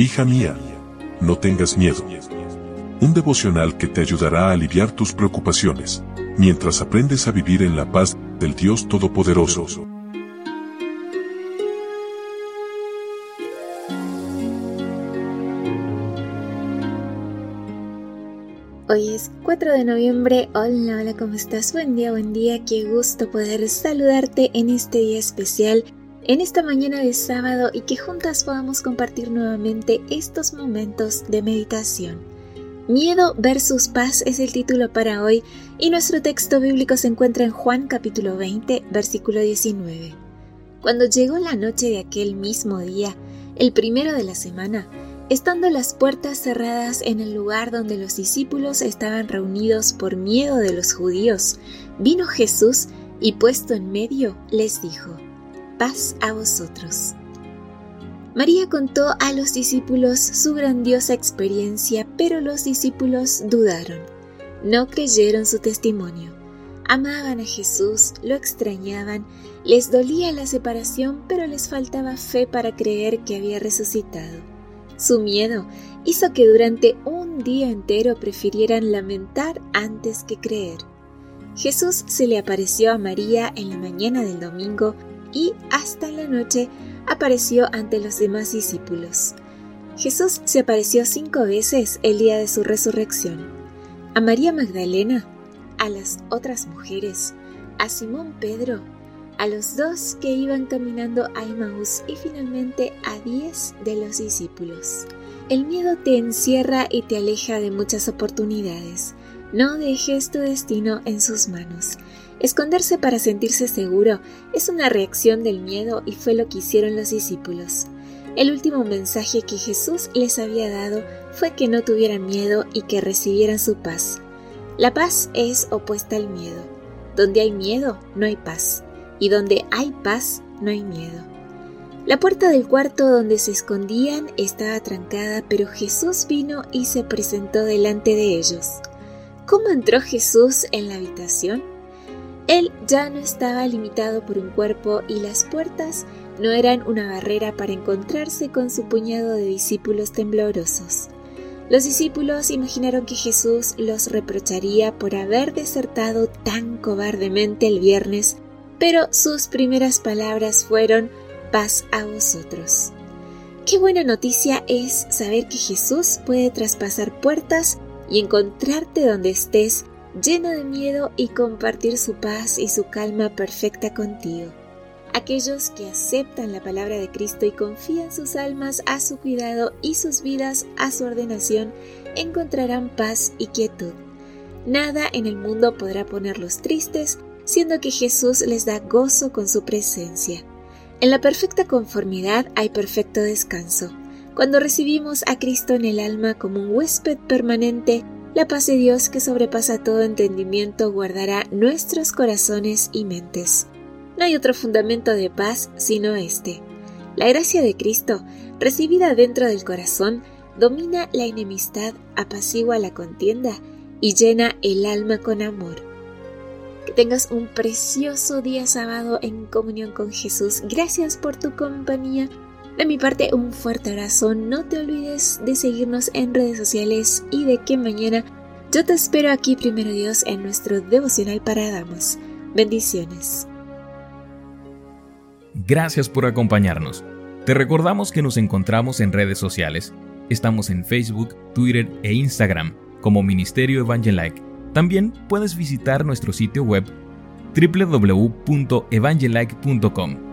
Hija mía, no tengas miedo. Un devocional que te ayudará a aliviar tus preocupaciones, mientras aprendes a vivir en la paz del Dios Todopoderoso. Hoy es 4 de noviembre. Hola, hola, ¿cómo estás? Buen día, buen día. Qué gusto poder saludarte en este día especial en esta mañana de sábado y que juntas podamos compartir nuevamente estos momentos de meditación. Miedo versus paz es el título para hoy y nuestro texto bíblico se encuentra en Juan capítulo 20, versículo 19. Cuando llegó la noche de aquel mismo día, el primero de la semana, estando las puertas cerradas en el lugar donde los discípulos estaban reunidos por miedo de los judíos, vino Jesús y puesto en medio les dijo, paz a vosotros. María contó a los discípulos su grandiosa experiencia, pero los discípulos dudaron. No creyeron su testimonio. Amaban a Jesús, lo extrañaban, les dolía la separación, pero les faltaba fe para creer que había resucitado. Su miedo hizo que durante un día entero prefirieran lamentar antes que creer. Jesús se le apareció a María en la mañana del domingo y hasta la noche apareció ante los demás discípulos. Jesús se apareció cinco veces el día de su resurrección. A María Magdalena, a las otras mujeres, a Simón Pedro, a los dos que iban caminando a Emmaús y finalmente a diez de los discípulos. El miedo te encierra y te aleja de muchas oportunidades. No dejes tu destino en sus manos. Esconderse para sentirse seguro es una reacción del miedo y fue lo que hicieron los discípulos. El último mensaje que Jesús les había dado fue que no tuvieran miedo y que recibieran su paz. La paz es opuesta al miedo. Donde hay miedo, no hay paz. Y donde hay paz, no hay miedo. La puerta del cuarto donde se escondían estaba trancada, pero Jesús vino y se presentó delante de ellos. ¿Cómo entró Jesús en la habitación? Él ya no estaba limitado por un cuerpo y las puertas no eran una barrera para encontrarse con su puñado de discípulos temblorosos. Los discípulos imaginaron que Jesús los reprocharía por haber desertado tan cobardemente el viernes, pero sus primeras palabras fueron paz a vosotros. Qué buena noticia es saber que Jesús puede traspasar puertas y encontrarte donde estés lleno de miedo y compartir su paz y su calma perfecta contigo. Aquellos que aceptan la palabra de Cristo y confían sus almas a su cuidado y sus vidas a su ordenación, encontrarán paz y quietud. Nada en el mundo podrá ponerlos tristes, siendo que Jesús les da gozo con su presencia. En la perfecta conformidad hay perfecto descanso. Cuando recibimos a Cristo en el alma como un huésped permanente, la paz de Dios que sobrepasa todo entendimiento guardará nuestros corazones y mentes. No hay otro fundamento de paz sino este. La gracia de Cristo, recibida dentro del corazón, domina la enemistad, apacigua la contienda y llena el alma con amor. Que tengas un precioso día sábado en comunión con Jesús. Gracias por tu compañía. De mi parte, un fuerte abrazo. No te olvides de seguirnos en redes sociales y de que mañana yo te espero aquí, primero Dios, en nuestro devocional para damas. Bendiciones. Gracias por acompañarnos. Te recordamos que nos encontramos en redes sociales. Estamos en Facebook, Twitter e Instagram como Ministerio Evangelike. También puedes visitar nuestro sitio web www.evangelike.com